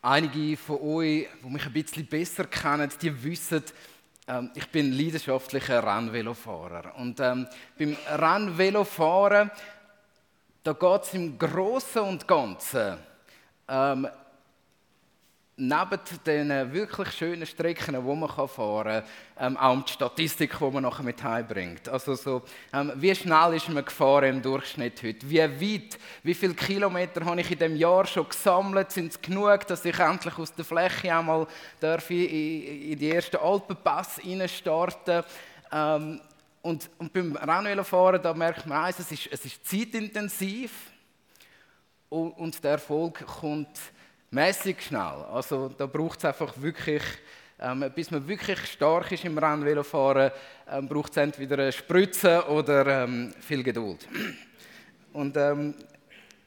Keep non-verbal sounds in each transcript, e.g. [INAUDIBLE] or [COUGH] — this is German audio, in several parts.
Einige von euch, die mich ein bisschen besser kennen, die wissen, ähm, ich bin leidenschaftlicher Rennvelofahrer. Und ähm, beim Rennvelofahren, da geht es im Großen und Ganzen ähm, neben den wirklich schönen Strecken, die man fahren kann, ähm, auch die Statistik, die man nachher mit heimbringt. Also so, ähm, wie schnell ist man gefahren im Durchschnitt heute? Wie weit, wie viele Kilometer habe ich in dem Jahr schon gesammelt? Sind es genug, dass ich endlich aus der Fläche einmal darf in, in die ersten Alpenpass starten ähm, und, und beim Rennvelofahren, da merkt man eins, es ist, es ist zeitintensiv und, und der Erfolg kommt mäßig schnell. Also da braucht es einfach wirklich, ähm, bis man wirklich stark ist im Rennvelofahren, ähm, braucht es entweder eine Spritze oder ähm, viel Geduld. Und ähm,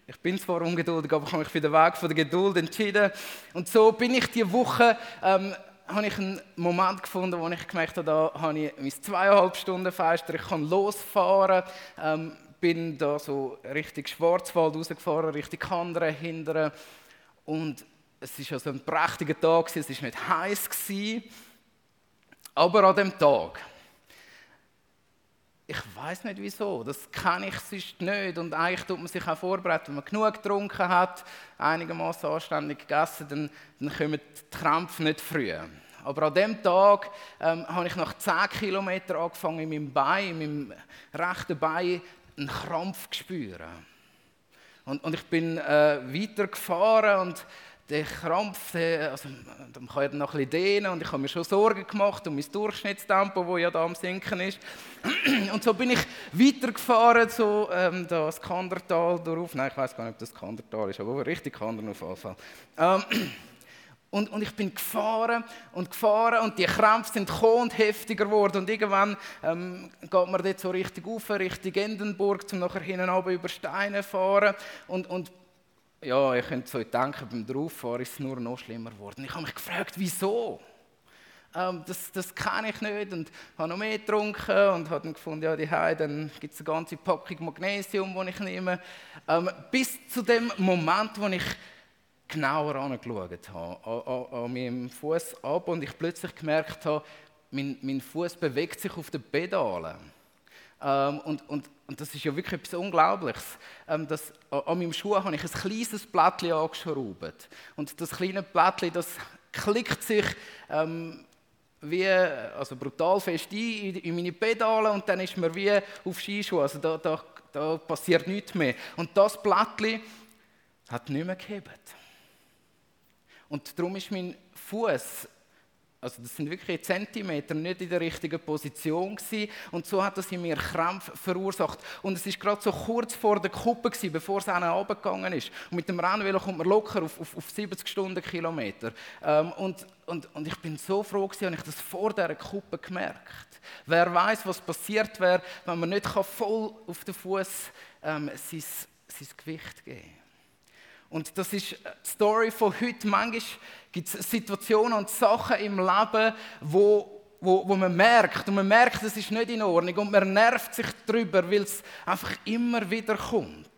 ich bin zwar ungeduldig, aber ich habe mich für den Weg von der Geduld entschieden. Und so bin ich diese Woche, ähm, habe ich einen Moment gefunden, wo ich gemerkt habe, da habe ich mein zweieinhalb Stunden Fenster, ich kann losfahren, ähm, bin da so Richtung Schwarzwald rausgefahren, Richtung Kandern, hindern und es war also ein prächtiger Tag, es war nicht heiß. Aber an dem Tag, ich weiß nicht wieso, das kenne ich sonst nicht. Und eigentlich tut man sich auch vorbereiten, wenn man genug getrunken hat, einigermaßen anständig gegessen, dann, dann kommen die Krämpfe nicht früh. Aber an dem Tag ähm, habe ich nach 10 Kilometern angefangen, in meinem Bein, in meinem rechten Bein, einen Krampf zu spüren. Und, und ich bin äh, weitergefahren und der Krampf, der, also, man kann ja noch ein bisschen dehnen und ich habe mir schon Sorgen gemacht um mein Durchschnittstempo, wo ja da am Sinken ist. [CLEARS THROAT] Und so bin ich weitergefahren, so ähm, das Kandertal durchauf. Nein, ich weiß gar nicht, ob das Kandertal ist, aber richtig Kandern auf jeden Fall. Ähm, [CLEARS THROAT] und, und ich bin gefahren und gefahren und die Krämpfe sind gekommen und heftiger geworden. Und irgendwann ähm, geht man dort so richtig auf, Richtung Endenburg, um nachher hinten oben über Steine fahren. Und, und ja, ihr könnt so denken, beim Drauffahren ist es nur noch schlimmer geworden. Ich habe mich gefragt, wieso? Ähm, das, das kenne ich nicht und habe noch mehr getrunken und habe dann gefunden, ja, die dann gibt es eine ganze Packung Magnesium, die ich nehme. Ähm, bis zu dem Moment, wo ich genauer angeschaut habe, an, an, an meinem Fuß ab und ich plötzlich gemerkt habe, mein, mein Fuß bewegt sich auf den Pedalen. Ähm, und, und, und das ist ja wirklich etwas Unglaubliches. Ähm, das, an, an meinem Schuh habe ich ein kleines Blättchen angeschraubt. Und das kleine Blättchen, das klickt sich ähm, wie, also brutal fest ein in, in meine Pedale und dann ist mir wie auf Skischuhe. Also da, da, da passiert nichts mehr. Und das Blättchen hat nicht mehr gehebt. Und darum ist mein Fuß, also das sind wirklich Zentimeter, nicht in der richtigen Position gewesen. Und so hat das in mir Krämpfe verursacht. Und es ist gerade so kurz vor der Kuppe gewesen, bevor es einen runtergegangen ist. Und mit dem Rennvelo kommt man locker auf, auf, auf 70 Stundenkilometer. Ähm, und, und, und ich bin so froh gewesen, und ich das vor dieser Kuppe gemerkt. Wer weiß, was passiert wäre, wenn man nicht voll auf den Fuß ähm, sein, sein Gewicht geben kann. Und das ist die Story von heute. Manchmal gibt es Situationen und Sachen im Leben, wo, wo, wo man merkt, und man merkt, es ist nicht in Ordnung und man nervt sich darüber, weil es einfach immer wieder kommt.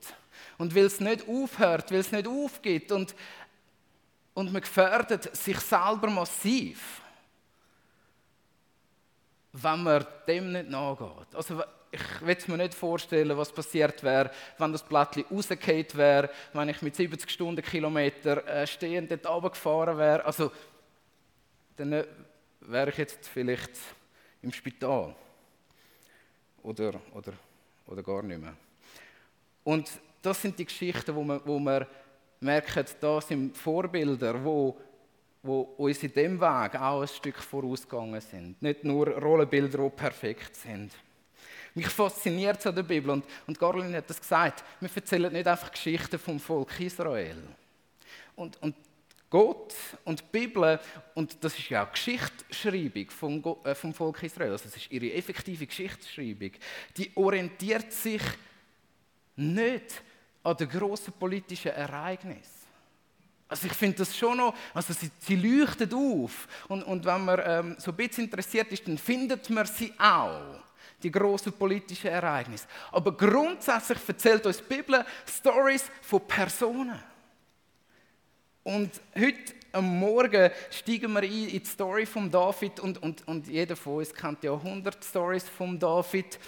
Und weil es nicht aufhört, weil es nicht aufgeht. Und, und man gefährdet sich selber massiv, wenn man dem nicht nachgeht. Also, ich will mir nicht vorstellen, was passiert wäre, wenn das Blättchen rausgefallen wäre, wenn ich mit 70 Stundenkilometer äh, stehend dort runtergefahren wäre. Also, dann äh, wäre ich jetzt vielleicht im Spital. Oder, oder, oder gar nicht mehr. Und das sind die Geschichten, wo man, wo man merkt, da sind Vorbilder, wo, wo uns in dem Weg auch ein Stück vorausgegangen sind. Nicht nur Rollenbilder, die perfekt sind. Mich fasziniert es an der Bibel. Und, und Garlin hat das gesagt. Wir erzählen nicht einfach Geschichten vom Volk Israel. Und, und Gott und die Bibel, und das ist ja auch Geschichtsschreibung vom, äh, vom Volk Israel, also das ist ihre effektive Geschichtsschreibung, die orientiert sich nicht an den grossen politischen Ereignissen. Also ich finde das schon noch, also sie, sie leuchtet auf und, und wenn man ähm, so ein bisschen interessiert ist, dann findet man sie auch die großen politischen Ereignisse. Aber grundsätzlich erzählt uns die Bibel Stories von Personen. Und heute am Morgen steigen wir ein in die Story von David und, und, und jeder von uns kennt ja 100 Stories von David.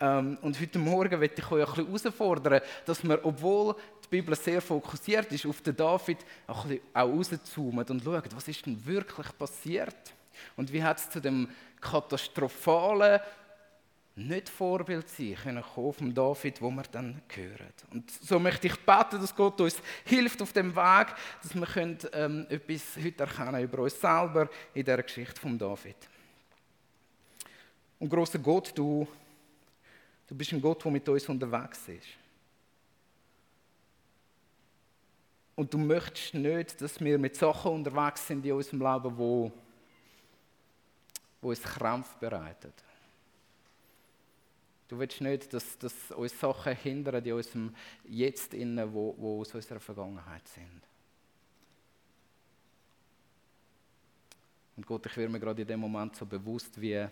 Ähm, und heute Morgen möchte ich euch ein bisschen herausfordern, dass wir, obwohl Bibel sehr fokussiert ist auf den David, auch, ein und schauen, was ist denn wirklich passiert? Und wie hat es zu dem katastrophalen nicht Vorbild sein können vom David, wo wir dann hören. Und so möchte ich beten, dass Gott uns hilft auf dem Weg, dass wir können, ähm, etwas heute erkennen über uns selber in der Geschichte von David. Und großer Gott, du, du bist ein Gott, der mit uns unterwegs ist. Und du möchtest nicht, dass wir mit Sachen unterwegs sind in unserem Leben, wo, wo uns Krampf bereitet. Du willst nicht, dass, dass uns Sachen hindern in unserem Jetzt, innen, wo, wo aus unserer Vergangenheit sind. Und Gott, ich werde mir gerade in dem Moment so bewusst, wie,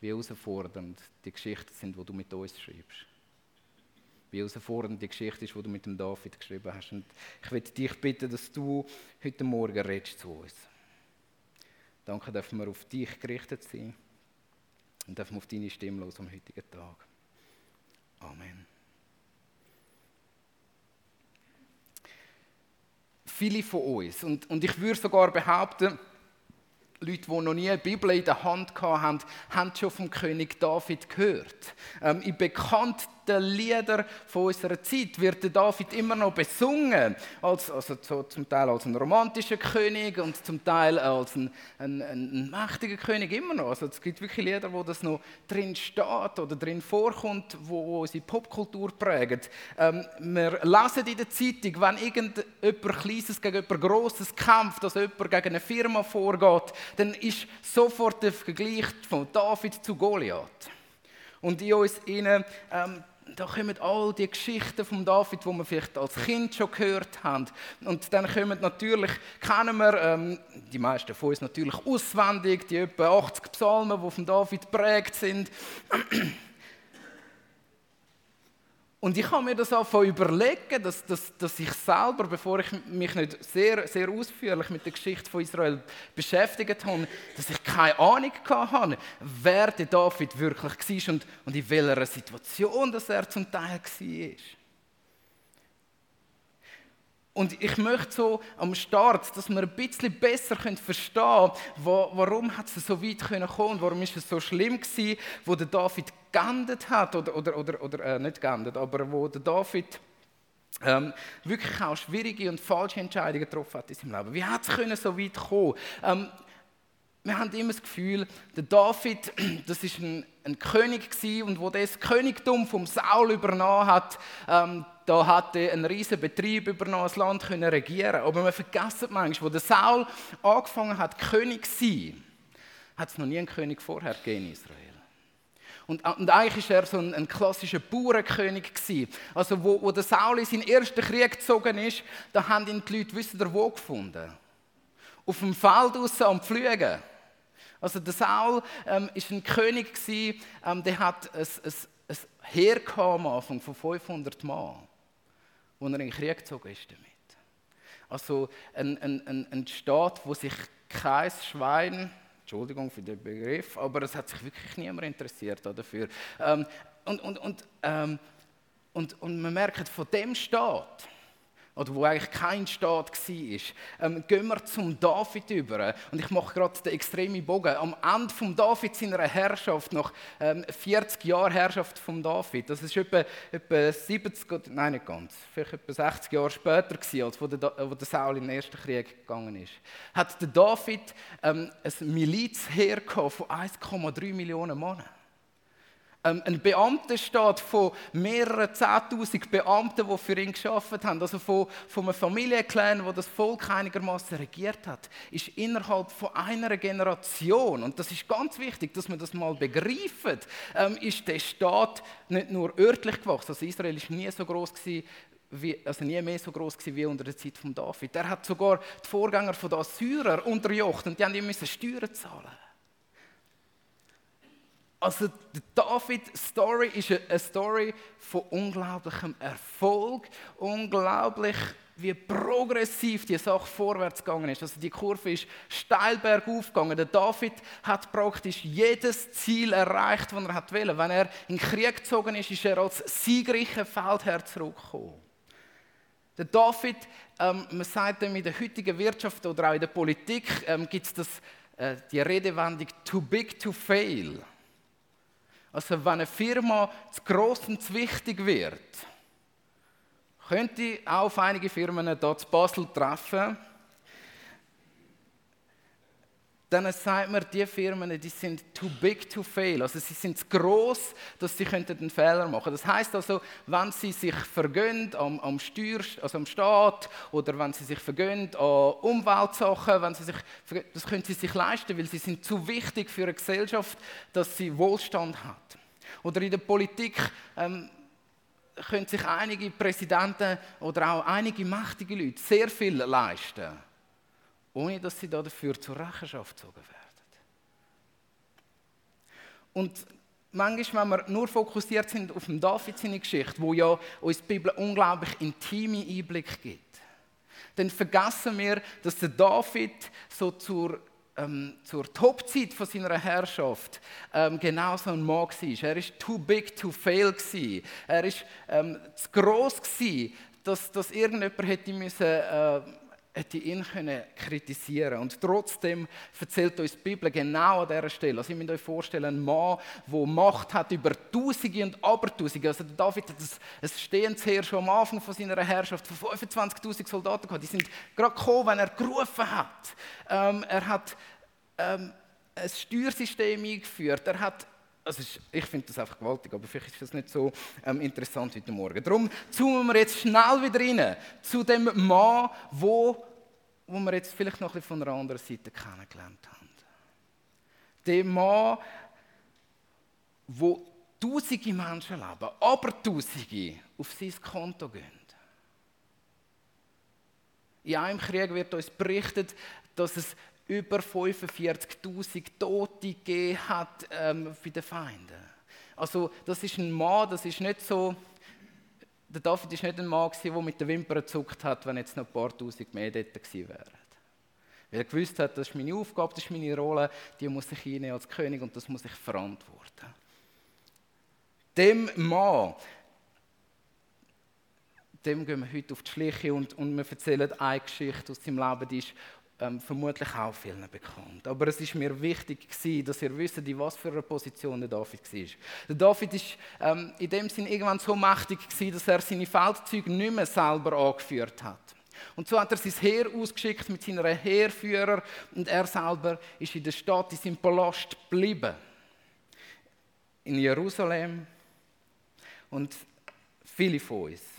wie herausfordernd die Geschichten sind, die du mit uns schreibst. Wie herausfordernd die Geschichte ist, die du mit dem David geschrieben hast. Und ich möchte dich bitten, dass du heute Morgen redest zu uns. Danke, dürfen wir auf dich gerichtet sein und dürfen auf deine Stimme los am heutigen Tag. Amen. Viele von uns, und, und ich würde sogar behaupten, Leute, die noch nie eine Bibel in der Hand hatten, haben schon vom König David gehört. Ähm, in bekannten Liedern von unserer Zeit wird der David immer noch besungen. Als, also so zum Teil als ein romantischer König und zum Teil als ein, ein, ein, mächtiger König immer noch. Also es gibt wirklich Lieder, wo das noch drin steht oder drin vorkommt, wo, wo unsere Popkultur prägen. Ähm, wir lesen in der Zeitung, wenn irgendjemand Kleines gegen jemand Grosses kämpft, also jemand gegen eine Firma vorgeht, dann ist sofort der Vergleich von David zu Goliath. Und in uns innen, ähm, da kommen all die Geschichten von David, die wir vielleicht als Kind schon gehört haben. Und dann kommen natürlich, kennen wir, ähm, die meisten von uns natürlich auswendig, die etwa 80 Psalmen, die von David prägt sind. Und ich habe mir das auch überlegen, dass, dass, dass ich selber, bevor ich mich nicht sehr, sehr ausführlich mit der Geschichte von Israel beschäftigt habe, dass ich keine Ahnung hatte, wer der David wirklich war und, und in welcher Situation dass er zum Teil war. Und ich möchte so am Start, dass wir ein bisschen besser verstehen können, warum hat es so weit kommen können, warum ist es so schlimm gewesen, wo der David geendet hat, oder, oder, oder, oder äh, nicht geendet, aber wo der David ähm, wirklich auch schwierige und falsche Entscheidungen getroffen hat in seinem Leben. Wie hat es so weit kommen? Ähm, wir haben immer das Gefühl, der David, [CLEARS THROAT] das ist ein, ein König gewesen, und wo das Königtum vom Saul übernommen hat, ähm, da hat er einen riesen Betrieb übernommen, das Land können regieren. Aber man vergisst manchmal, wo der Saul angefangen hat, König zu sein, hat es noch nie einen König vorher gegeben in Israel. Und, und eigentlich war er so ein, ein klassischer Bauernkönig. Gewesen. Also wo, wo der Saul in seinen ersten Krieg gezogen ist, da haben ihn die Leute, wissen ihr, wo gefunden? Auf dem Feld draussen am Pflügen. Also der Saul ähm, ist ein König gewesen, ähm, der hat ein, ein, ein Heer von 500 Mann wo er in den Krieg gezogen ist damit. Also ein, ein, ein, ein Staat, wo sich kein Schwein, Entschuldigung für den Begriff, aber es hat sich wirklich niemand interessiert dafür. Ähm, und, und, und, ähm, und, und man merkt, von dem Staat, oder wo eigentlich kein Staat war, ähm, gehen wir zum David über. Und ich mache gerade den extremen Bogen. Am Ende von David seiner Herrschaft, nach ähm, 40 Jahren Herrschaft von David, das ist etwa, etwa 70, nein nicht ganz, vielleicht etwa 60 Jahre später gewesen, als wo der, wo der Saul in den ersten Krieg gegangen ist, hat der David ähm, ein Milizheer von 1,3 Millionen Männern. Ähm, ein Beamtenstaat von mehreren Zehntausend Beamten, die für ihn geschafft haben, also von, von einem Familienclan, wo das Volk einigermaßen regiert hat, ist innerhalb von einer Generation, und das ist ganz wichtig, dass man das mal begreift, ähm, ist der Staat nicht nur örtlich gewachsen. Also Israel ist nie so groß gewesen, wie, also nie mehr so groß gewesen wie unter der Zeit von David. Er hat sogar die Vorgänger von den Assyrern unterjocht und die haben Steuern zahlen. Also die David-Story ist eine Story von unglaublichem Erfolg, unglaublich wie progressiv die Sache vorwärts gegangen ist. Also die Kurve ist steil bergauf gegangen. Der David hat praktisch jedes Ziel erreicht, das er hat wollte. Wenn er in den Krieg gezogen ist, ist er als siegreicher Feldherr zurückgekommen. Der David, ähm, man sagt in der heutigen Wirtschaft oder auch in der Politik, ähm, gibt es äh, die Redewendung too big to fail. Also wenn eine Firma zu gross und zu wichtig wird, könnte auch auf einige Firmen hier zu Basel treffen, dann sagt man, die Firmen, die sind too big to fail. Also sie sind zu gross, dass sie einen Fehler machen. Das heißt also, wenn sie sich vergönnen am, am Steuer, also am Staat, oder wenn sie sich vergönnen an Umweltsachen, wenn sie sich, das können sie sich leisten, weil sie sind zu wichtig für eine Gesellschaft, dass sie Wohlstand hat. Oder in der Politik ähm, können sich einige Präsidenten oder auch einige mächtige Leute sehr viel leisten, ohne dass sie dafür zur Rechenschaft gezogen werden. Und manchmal, wenn wir nur fokussiert sind auf den David seine Geschichte, wo ja uns die Bibel unglaublich intime Einblick gibt, dann vergessen wir, dass der David so zur ähm, zur Topzeit von seiner Herrschaft ähm, genau so ein Mann war. Er war too big to fail. Gewesen. Er war ähm, zu gross, gewesen, dass, dass irgendjemand hätte, müssen, äh, hätte ihn können kritisieren Und trotzdem erzählt uns die Bibel genau an dieser Stelle. Also ich muss euch vorstellen, ein Mann, der Macht hat über Tausende und Abertausende. Also David hat ein stehendes Heer schon am Anfang von seiner Herrschaft von 25'000 Soldaten gehabt. Die sind gerade gekommen, wenn er gerufen hat. Ähm, er hat ähm, ein Steuersystem eingeführt. Er hat also ich finde das einfach gewaltig, aber vielleicht ist das nicht so ähm, interessant heute Morgen. Darum zoomen wir jetzt schnell wieder rein zu dem Mann, wo, wo wir jetzt vielleicht noch ein bisschen von einer anderen Seite kennengelernt haben. Dem Mann, wo tausende Menschen leben, aber tausende auf sein Konto gehen. In einem Krieg wird uns berichtet, dass es über 45.000 Tote gegeben hat ähm, für die Feinde. Also das ist ein Mann, das ist nicht so, der David ist nicht ein Mann der mit den Wimpern gezuckt hat, wenn jetzt noch ein paar Tausend mehr dort gewesen wären. Weil er gewusst hat, das ist meine Aufgabe, das ist meine Rolle, die muss ich einnehmen als König und das muss ich verantworten. Dem Mann, dem gehen wir heute auf die Schliche und, und wir erzählen eine Geschichte aus seinem Leben, die ist ähm, vermutlich auch vielen bekannt. Aber es ist mir wichtig gewesen, dass ihr wisst, in was für einer Position der David war. Der David ist ähm, in dem Sinn irgendwann so mächtig gewesen, dass er seine Feldzüge nicht mehr selber angeführt hat. Und so hat er sein Heer ausgeschickt mit seinen Heerführer und er selber ist in der Stadt, in seinem Palast geblieben. In Jerusalem. Und viele von uns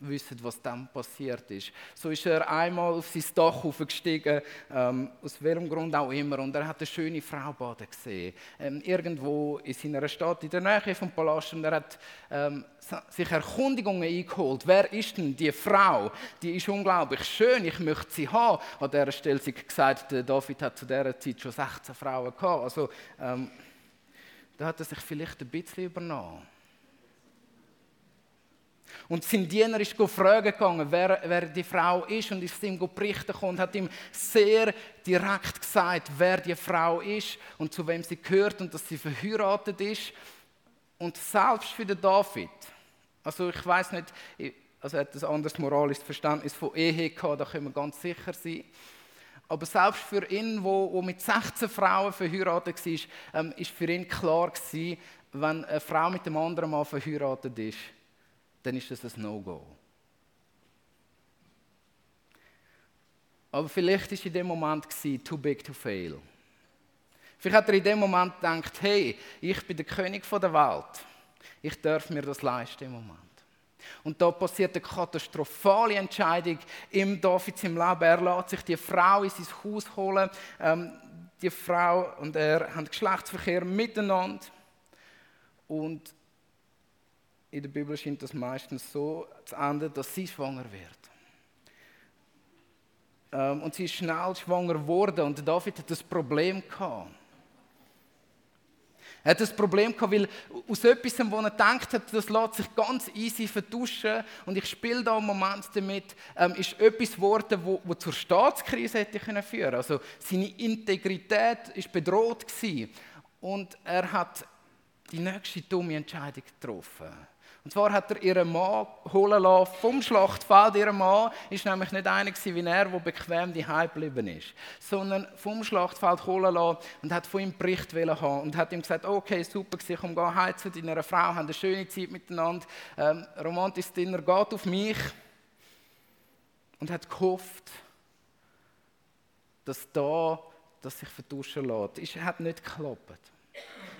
wissen, was dann passiert ist. So ist er einmal auf sein Dach hochgestiegen, ähm, aus welchem Grund auch immer, und er hat eine schöne Frau baden gesehen, ähm, irgendwo in seiner Stadt, in der Nähe vom Palast, und er hat ähm, sich Erkundigungen eingeholt. Wer ist denn die Frau? Die ist unglaublich schön, ich möchte sie haben. An dieser Stelle sie gesagt, David hat zu dieser Zeit schon 16 Frauen gehabt. Also, ähm, da hat er sich vielleicht ein bisschen übernommen. Und sein Diener ist fragen gegangen, wer, wer die Frau ist und ist ihm berichten und hat ihm sehr direkt gesagt, wer die Frau ist und zu wem sie gehört und dass sie verheiratet ist. Und selbst für den David, also ich weiß nicht, also er hat ein anderes moralisches Verständnis von Ehe gehabt, da können wir ganz sicher sein. Aber selbst für ihn, wo, wo mit 16 Frauen verheiratet war, ähm, ist für ihn klar gewesen, wenn eine Frau mit einem anderen Mann verheiratet ist, dann ist das ein No-Go. Aber vielleicht war in dem Moment too big to fail. Vielleicht hat er in dem Moment gedacht, hey, ich bin der König der Welt. Ich darf mir das leisten im Moment. Und da passiert eine katastrophale Entscheidung im David im Leben. Er lässt sich die Frau in sein Haus holen. Ähm, die Frau und er haben Geschlechtsverkehr miteinander. Und in der Bibel scheint das meistens so zu enden, dass sie schwanger wird. Ähm, und sie ist schnell schwanger geworden und David hat das Problem gehabt. Er hat das Problem gehabt, weil aus etwas, wo er gedacht hat, das lässt sich ganz easy vertuschen und ich spiele da im Moment damit, ähm, ist etwas geworden, wo, wo zur Staatskrise hätte führen können. Also seine Integrität ist bedroht gewesen. und er hat die nächste dumme Entscheidung getroffen. Und zwar hat er ihren Mann holen lassen vom Schlachtfeld. Ihr Mann ist nämlich nicht einer wie er, der bequem die geblieben ist, sondern vom Schlachtfeld holen lassen und hat von ihm Bericht haben und hat ihm gesagt, okay, super, komm, geh heim zu deiner Frau, haben eine schöne Zeit miteinander, ähm, romantisches Dinner, geht auf mich. Und hat gehofft, dass da, dass sich vertuschen lässt. Es hat nicht geklappt.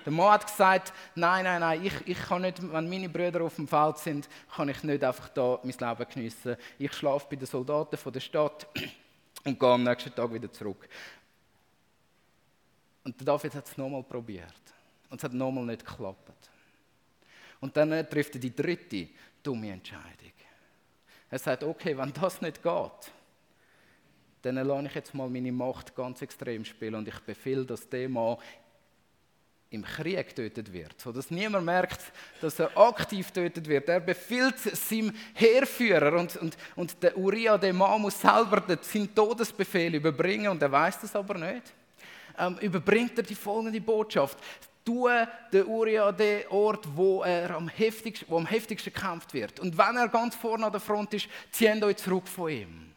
Der Mann hat gesagt, nein, nein, nein, ich, ich kann nicht, wenn meine Brüder auf dem Feld sind, kann ich nicht einfach da mein Leben geniessen. Ich schlafe bei den Soldaten von der Stadt [CLEARS THROAT] und gehe am nächsten Tag wieder zurück. Und David hat es nochmal probiert. Und es hat nochmal nicht geklappt. Und dann trifft er die dritte dumme Entscheidung. Er sagt, okay, wenn das nicht geht, dann lasse ich jetzt mal meine Macht ganz extrem spielen und ich befehle, dass der Mann im Krieg getötet wird, sodass niemand merkt, dass er aktiv getötet wird. Er befiehlt seinem Heerführer und, und, und der Uriah, der Mann, muss selber seinen Todesbefehl überbringen und er weiß das aber nicht. Ähm, überbringt er die folgende Botschaft. Du, der Uriah, den Ort, wo er am heftigsten, wo am heftigsten gekämpft wird. Und wenn er ganz vorne an der Front ist, ziehen euch zurück von ihm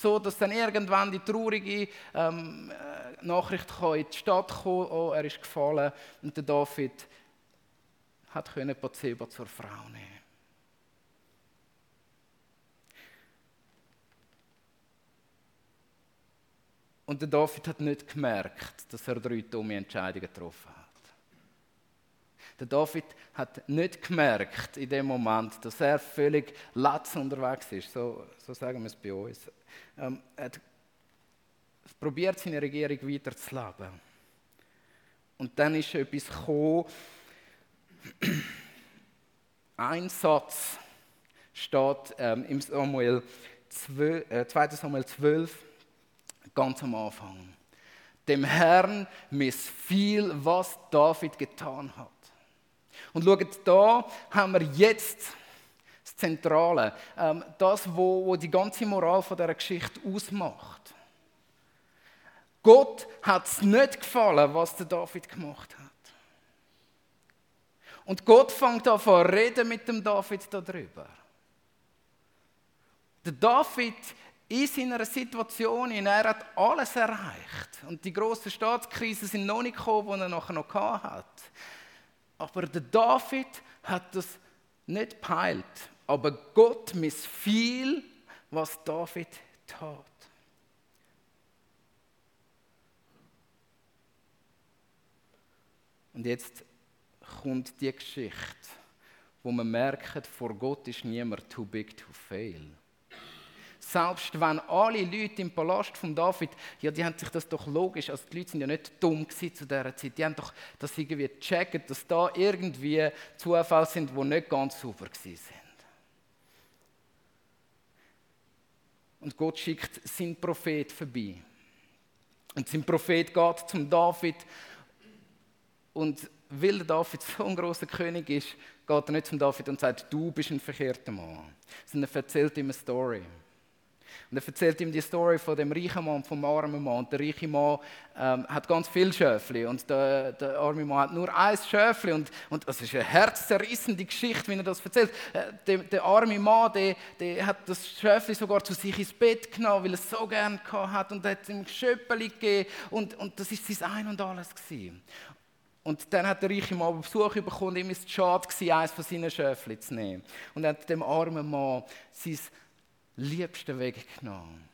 so dass dann irgendwann die traurige ähm, äh, Nachricht in die Stadt kommen oh, er ist gefallen und der David hat können Bathseba zur Frau nehmen. Und der David hat nicht gemerkt, dass er drei dumme Entscheidungen getroffen hat. Der David hat nicht gemerkt in dem Moment, dass er völlig latz unterwegs ist. So, so sagen wir es bei uns. Ähm, er hat probiert, seine Regierung weiterzuleben. Und dann ist etwas gekommen. Ein Satz steht ähm, im Samuel 12, äh, 2. Samuel 12, ganz am Anfang. Dem Herrn missfiel, was David getan hat. Und schaut, da haben wir jetzt das Zentrale, ähm, das, wo die ganze Moral von dieser Geschichte ausmacht. Gott hat es nicht gefallen, was der David gemacht hat. Und Gott fängt an zu reden mit dem David darüber. Der David in seiner Situation, in er hat alles erreicht. Und die grossen Staatskrisen sind noch nicht gekommen, die er nachher noch hat. Aber der David hat das nicht peilt. Aber Gott missfiel, was David tat. Und jetzt kommt die Geschichte, wo man merkt, vor Gott ist niemand too big to fail. Selbst wenn alle Leute im Palast von David, ja, die haben sich das doch logisch, also die Leute sind ja nicht dumm zu dieser Zeit, die haben doch das irgendwie gecheckt, dass da irgendwie Zufälle sind, die nicht ganz sauber sind. Und Gott schickt seinen Prophet vorbei. Und sein Prophet geht zum David und weil der David so ein großer König ist, geht er nicht zum David und sagt, du bist ein verkehrter Mann, sondern er erzählt ihm eine Story. Und er erzählt ihm die Story von dem reichen Mann, vom armen Mann. Und der reiche Mann ähm, hat ganz viele Schöfli und der, der arme Mann hat nur ein Schöfli. Und, und das ist eine herzzerrissende Geschichte, wie er das erzählt. Äh, der, der, arme Mann, der, der hat das Schöfli sogar zu sich ins Bett genommen, weil er es so gern hat und hat ihm Schöppeli gegeben. Und, und das ist sein Ein und Alles gewesen. Und dann hat der reiche Mann Besuch bekommen, ihm ist es schade gewesen, eines von seinen Schöfli zu nehmen. Und er hat dem armen Mann sein liebsten Weg genommen.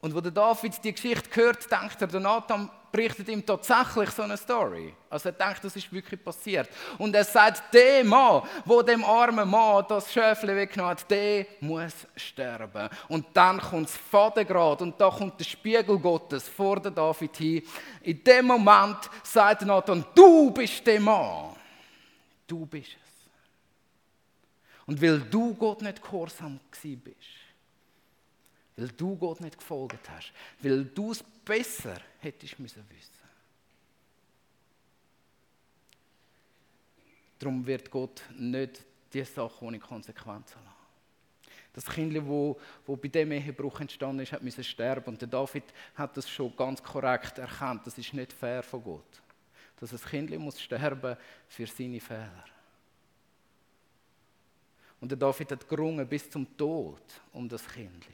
Und wo der David die Geschichte hört, denkt er, der Nathan berichtet ihm tatsächlich so eine Story. Also er denkt, das ist wirklich passiert. Und er sagt, der Mann, wo dem armen Mann das Schöfle weggenommen hat, der muss sterben. Und dann kommt das Vatergrad und da kommt der Spiegel Gottes vor der David hin. In dem Moment sagt Nathan, du bist der Mann. Du bist es. Und weil du Gott nicht gehorsam bist, weil du Gott nicht gefolgt hast, weil du es besser hättest müssen wissen. Darum wird Gott nicht die Sache ohne Konsequenzen lassen. Das Kind, wo, wo bei dem Ehebruch entstanden ist, musste sterben. Und der David hat das schon ganz korrekt erkannt. Das ist nicht fair von Gott. Dass ein Kind sterben muss für seine Fehler. Und der David hat gerungen bis zum Tod um das Kind.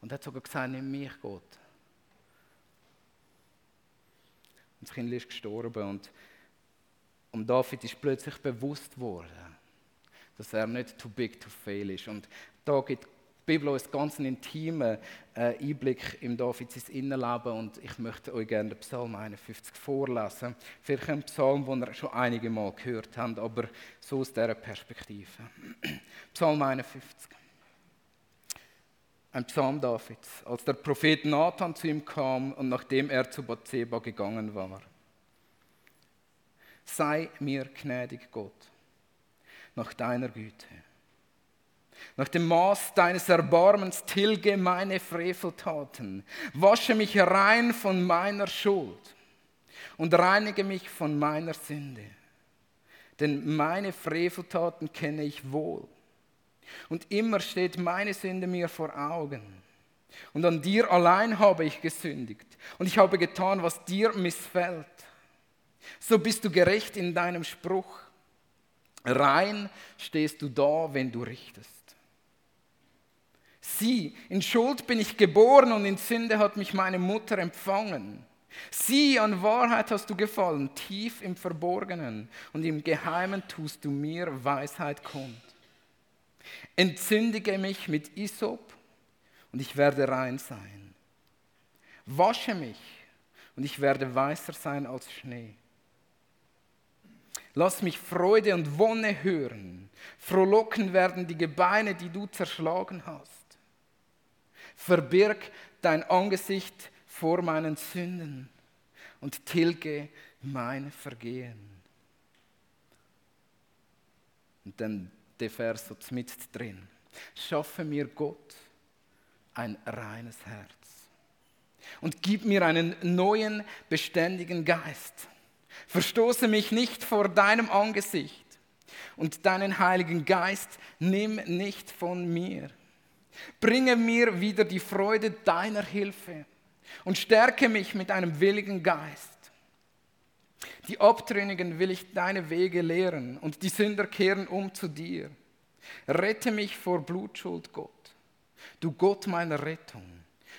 Und er hat sogar gesagt, nimm mich, Gott. Und das Kind ist gestorben. Und um David ist plötzlich bewusst worden, dass er nicht too big to fail ist. Und da gibt Bibel uns ganz einen intimen äh, Einblick im David sein Innenleben und ich möchte euch gerne den Psalm 51 vorlesen. Vielleicht ein Psalm, den ihr schon einige Mal gehört habt, aber so aus dieser Perspektive. [CLEARS THROAT] Psalm 51. Ein Psalm Davids, als der Prophet Nathan zu ihm kam und nachdem er zu Bathseba gegangen war. Sei mir gnädig, Gott nach deiner Güte. Nach dem Maß deines Erbarmens tilge meine Freveltaten, wasche mich rein von meiner Schuld und reinige mich von meiner Sünde. Denn meine Freveltaten kenne ich wohl. Und immer steht meine Sünde mir vor Augen. Und an dir allein habe ich gesündigt. Und ich habe getan, was dir missfällt. So bist du gerecht in deinem Spruch Rein stehst du da, wenn du richtest. Sieh, in Schuld bin ich geboren und in Sünde hat mich meine Mutter empfangen. Sieh, an Wahrheit hast du gefallen, tief im Verborgenen und im Geheimen tust du mir Weisheit kund. Entzündige mich mit Isop und ich werde rein sein. Wasche mich und ich werde weißer sein als Schnee. Lass mich Freude und Wonne hören. Frohlocken werden die Gebeine, die du zerschlagen hast. Verbirg dein Angesicht vor meinen Sünden und tilge mein Vergehen. Und dann der Vers so mit drin. Schaffe mir Gott ein reines Herz und gib mir einen neuen, beständigen Geist Verstoße mich nicht vor deinem Angesicht und deinen Heiligen Geist nimm nicht von mir. Bringe mir wieder die Freude deiner Hilfe und stärke mich mit einem willigen Geist. Die Abtrünnigen will ich deine Wege lehren und die Sünder kehren um zu dir. Rette mich vor Blutschuld, Gott. Du Gott meiner Rettung.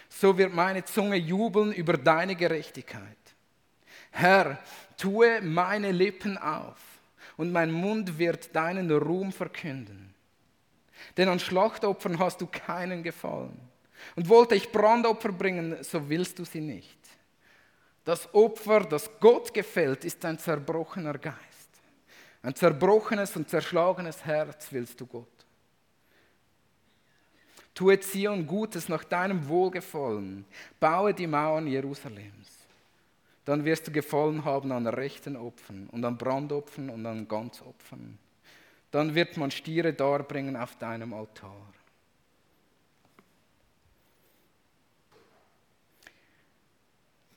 So wird meine Zunge jubeln über deine Gerechtigkeit. Herr, tue meine Lippen auf und mein Mund wird deinen Ruhm verkünden. Denn an Schlachtopfern hast du keinen gefallen. Und wollte ich Brandopfer bringen, so willst du sie nicht. Das Opfer, das Gott gefällt, ist ein zerbrochener Geist. Ein zerbrochenes und zerschlagenes Herz willst du Gott. Tue Zion Gutes nach deinem Wohlgefallen. Baue die Mauern Jerusalems dann wirst du gefallen haben an rechten Opfern und an Brandopfern und an Ganzopfern. Dann wird man Stiere darbringen auf deinem Altar.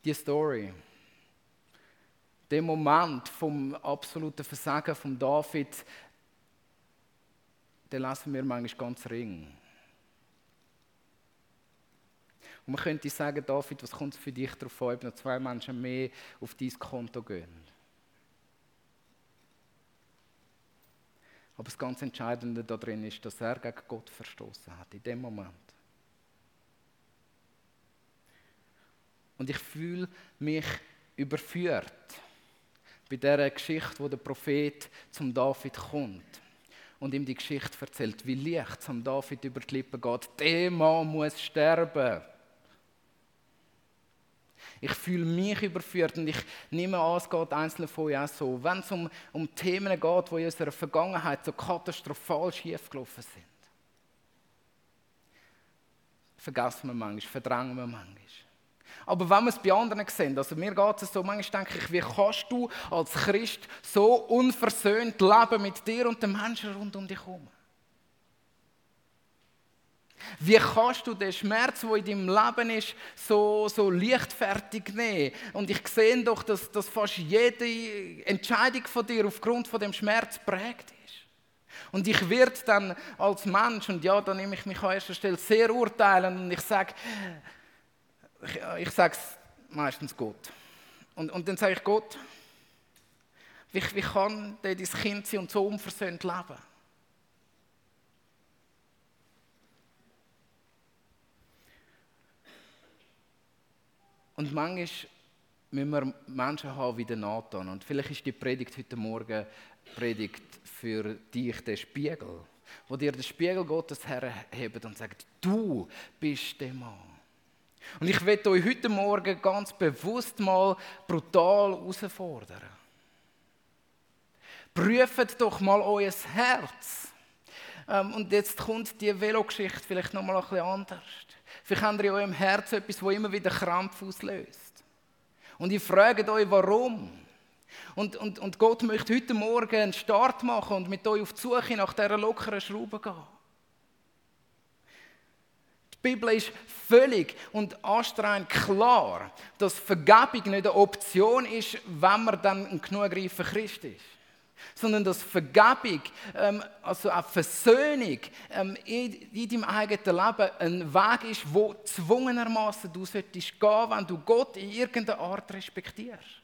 Die Story, der Moment vom absoluten Versagen von David, den lassen wir manchmal ganz ring. Und man könnte sagen, David, was kommt für dich darauf an, ob noch zwei Menschen mehr auf dein Konto gehen? Aber das ganz Entscheidende darin ist, dass er gegen Gott verstoßen hat, in dem Moment. Und ich fühle mich überführt bei dieser Geschichte, wo der Prophet zum David kommt und ihm die Geschichte erzählt, wie leicht am David über die Lippen geht. Der Mann muss sterben. Ich fühle mich überführt und ich nehme an, es geht einzelnen von euch auch so. Wenn es um, um Themen geht, die in unserer Vergangenheit so katastrophal schiefgelaufen sind, vergessen wir manchmal, verdrängen wir manchmal. Aber wenn wir es bei anderen sehen, also mir geht es so, manchmal denke ich, wie kannst du als Christ so unversöhnt leben mit dir und den Menschen rund um dich herum? Wie kannst du den Schmerz, der in deinem Leben ist, so, so leichtfertig nehmen? Und ich sehe doch, dass, dass fast jede Entscheidung von dir aufgrund von dem Schmerz prägt ist. Und ich werde dann als Mensch, und ja, da nehme ich mich an erster Stelle sehr urteilen, und ich sage, ich, ich sage es meistens Gott. Und, und dann sage ich Gott, wie, wie kann dein Kind sein und so unversöhnt leben? Und manchmal müssen wir Menschen haben wie der Nathan. Und vielleicht ist die Predigt heute Morgen Predigt für dich der Spiegel, wo dir der Spiegel Gottes herhebt und sagt, du bist der Mann. Und ich werde euch heute Morgen ganz bewusst mal brutal herausfordern. Prüft doch mal euer Herz. Ähm, und jetzt kommt die Velogeschichte vielleicht noch mal ein bisschen anders. Vielleicht habt ihr in eurem Herzen etwas, das immer wieder Krampf auslöst. Und ihr fragt euch, warum. Und, und, und Gott möchte heute Morgen einen Start machen und mit euch auf die Suche nach dieser lockeren Schraube gehen. Die Bibel ist völlig und anstrengend klar, dass Vergebung nicht eine Option ist, wenn man dann ein genug reifer Christ ist sondern dass Vergebung, ähm, also auch Versöhnung ähm, in, in deinem eigenen Leben ein Weg ist, wo zwungenermaßen du solltest gehen, wenn du Gott in irgendeiner Art respektierst.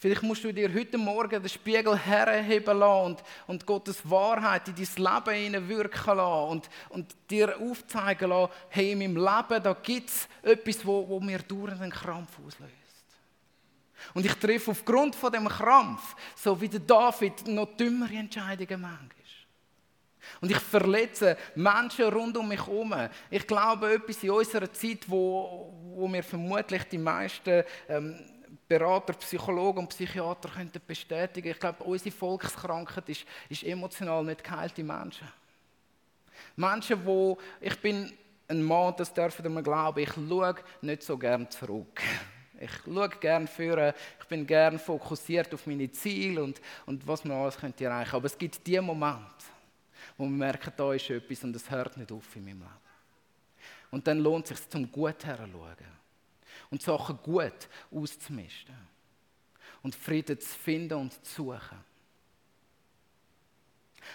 Vielleicht musst du dir heute Morgen den Spiegel herheben lassen und, und Gottes Wahrheit in dein Leben wirken lassen und, und dir aufzeigen lassen, hey, in meinem Leben, da gibt es etwas, wo, wo mir dauernd einen Krampf auslöst. Und ich treffe aufgrund von dem Krampf, so wie der David, noch dümmere Entscheidungen manchmal. Und ich verletze Menschen rund um mich herum. Ich glaube, etwas in unserer Zeit, wo, wo wir vermutlich die meisten ähm, Berater, Psychologen und Psychiater könnten bestätigen. Ich glaube, unsere Volkskrankheit ist, ist emotional nicht geheilte Menschen. Menschen, wo ich bin ein Mann, das dürfen wir glauben, ich schaue nicht so gern zurück. Ich schaue gerne führen, ich bin gern fokussiert auf meine Ziele und, und was man alles könnte erreichen. Aber es gibt die Momente, wo man merkt, da ist etwas und es hört nicht auf in meinem Leben. Und dann lohnt es sich zum Gut herzuschauen und Sachen gut auszumisten und Frieden zu finden und zu suchen.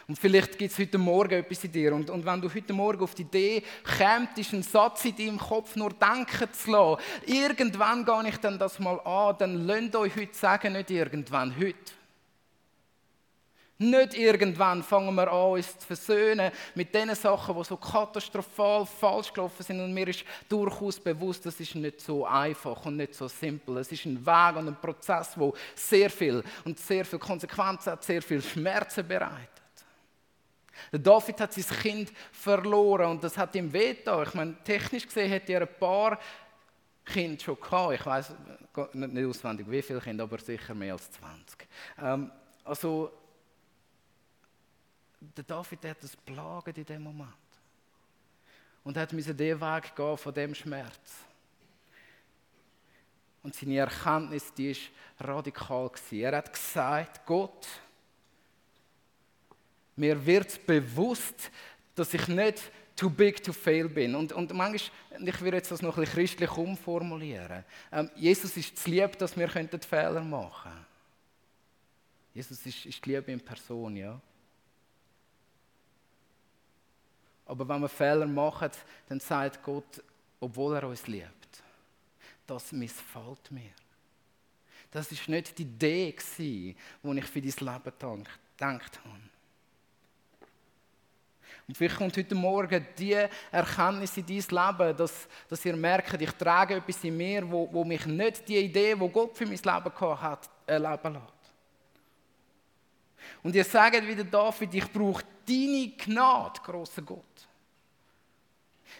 Und vielleicht gibt es heute Morgen etwas in dir. Und, und wenn du heute Morgen auf die Idee kämst, einen Satz in deinem Kopf nur denken zu lassen, irgendwann gehe ich dann das mal an, dann lasst euch heute sagen, nicht irgendwann, heute. Nicht irgendwann fangen wir an, uns zu versöhnen mit den Sachen, die so katastrophal falsch gelaufen sind. Und mir ist durchaus bewusst, das ist nicht so einfach und nicht so simpel. Es ist ein Weg und ein Prozess, der sehr viel und sehr viel Konsequenzen hat, sehr viel Schmerzen bereitet. Der David hat sein Kind verloren und das hat ihm wehgetan. Ich meine, technisch gesehen hätte er ein paar Kinder schon gehabt. Ich weiß nicht auswendig, wie viele Kinder, aber sicher mehr als 20. Ähm, also der David hat das plagen in dem Moment. Und hat müssen den Weg gehen von dem Schmerz. Und seine Erkenntnis, die ist radikal gewesen. Er hat gesagt, Gott, mir wird bewusst, dass ich nicht too big to fail bin. Und, und manchmal, ich würde jetzt das noch ein bisschen christlich umformulieren. Ähm, Jesus ist zu lieb, dass wir Fehler machen können. Jesus ist, ist die Liebe in Person, ja. Aber wenn wir Fehler machen, dann sagt Gott, obwohl er uns liebt, das missfällt mir. Das ist nicht die Idee, die ich für dein Leben gedacht habe. Und vielleicht kommt heute Morgen die Erkenntnis in dein Leben, dass, dass ihr merkt, ich trage etwas in mir, wo, wo mich nicht die Idee, die Gott für mein Leben gehabt hat, erleben lässt. Und ihr sagt wieder David, ich brauche deine Gnade, großer Gott.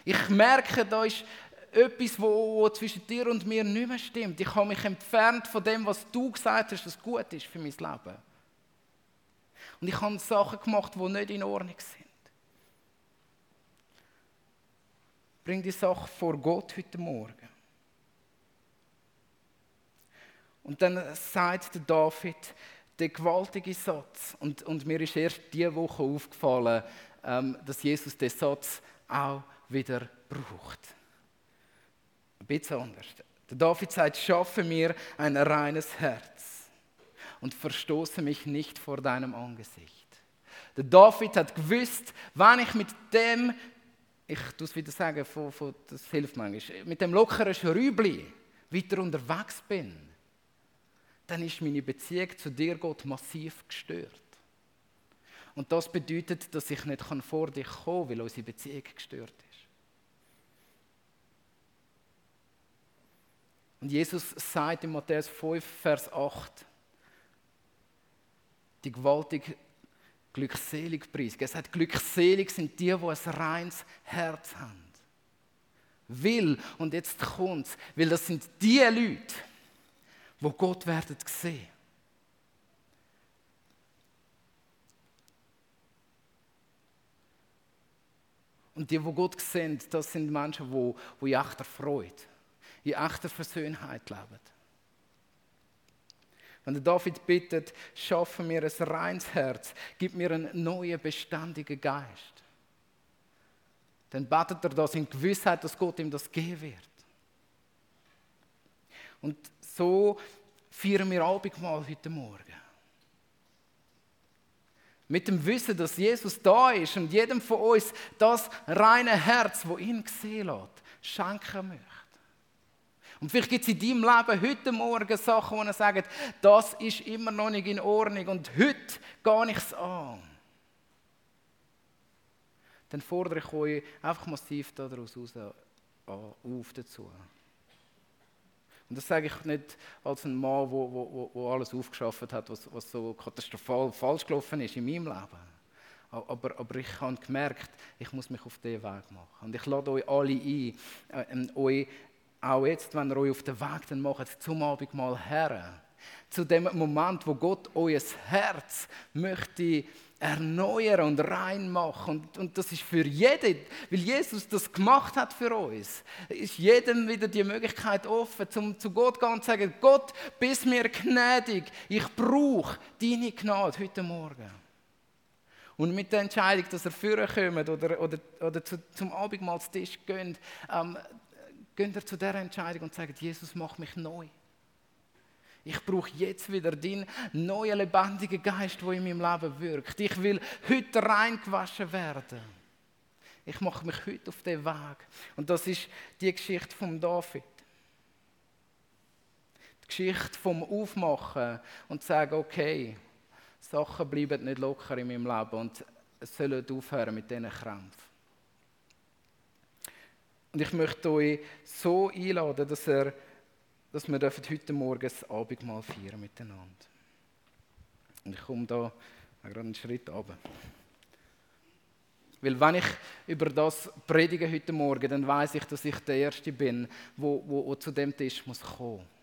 Ich merke, da ist etwas, wo, zwischen dir und mir nicht mehr stimmt. Ich habe mich entfernt von dem, was du gesagt hast, dass gut ist für mein Leben. Und ich habe Sachen gemacht, die nicht in Ordnung sind. Bring die Sache vor Gott heute Morgen. Und dann sagt der David, der gewaltige Satz. Und, und mir ist erst diese Woche aufgefallen, ähm, dass Jesus den Satz auch wieder braucht. Ein bisschen anders. Der David sagt, schaffe mir ein reines Herz und verstoße mich nicht vor deinem Angesicht. Der David hat gewusst, wenn ich mit dem, ich tue es wieder sagen, von, von, das hilft manchmal, mit dem lockeren Schrübli weiter unterwegs bin, dann ist meine Beziehung zu dir, Gott, massiv gestört. Und das bedeutet, dass ich nicht vor dich kommen kann, weil unsere Beziehung gestört ist. Und Jesus sagt in Matthäus 5, Vers 8, die gewaltig glückselig preist. Er sagt, glückselig sind die, die ein reines Herz haben. Will, und jetzt kommt's, weil das sind die Leute, wo Gott werden sehen. Und die, wo Gott sehen, das sind Menschen, die, die in echter Freude, in echter Versöhnheit leben. Wenn der David bittet, schaffe mir ein reines Herz, gib mir einen neuen, beständigen Geist, dann betet er das in Gewissheit, dass Gott ihm das geben wird. Und so feiern wir Abendmahl heute Morgen. Mit dem Wissen, dass Jesus da ist und jedem von uns das reine Herz, wo ihn sehen lässt, schenken möchte. Und vielleicht gibt es in deinem Leben heute Morgen Sachen, wo er sagt, das ist immer noch nicht in Ordnung und heute gehe ich es an. Dann fordere ich euch einfach massiv daraus raus, auf dazu. Und das sage ich nicht als ein Mann, wo, wo, wo alles aufgeschafft hat, was, was so katastrophal falsch gelaufen ist in meinem Leben. Aber, aber ich habe gemerkt, ich muss mich auf diesen Weg machen. Und ich lade euch alle ein, äh, euch auch jetzt, wenn ihr euch auf den Weg dann macht, zum Abendmahl her. Zu dem Moment, wo Gott euer Herz möchte erneuern und reinmachen. Und, und das ist für jeden, weil Jesus das gemacht hat für uns, ist jedem wieder die Möglichkeit offen, zum, zu Gott gehen und zu sagen, Gott, bist mir gnädig, ich brauche deine Gnade heute Morgen. Und mit der Entscheidung, dass er führen kommt oder, oder, oder zu, zum Abendmahlstisch geht, ähm, geht er zu dieser Entscheidung und sagt, Jesus, mach mich neu. Ich brauche jetzt wieder deinen neuen, lebendigen Geist, der in meinem Leben wirkt. Ich will heute reingewaschen werden. Ich mache mich heute auf den Weg. Und das ist die Geschichte von David. Die Geschichte vom Aufmachen und sagen, okay, Sachen bleiben nicht locker in meinem Leben und es sollen aufhören mit diesen Krämpfen. Und ich möchte euch so einladen, dass, er, dass wir heute Morgen das Abendmahl feiern miteinander. Und ich komme da gerade einen Schritt runter. Weil wenn ich über das predige heute Morgen, dann weiß ich, dass ich der Erste bin, wo zu dem Tisch muss kommen.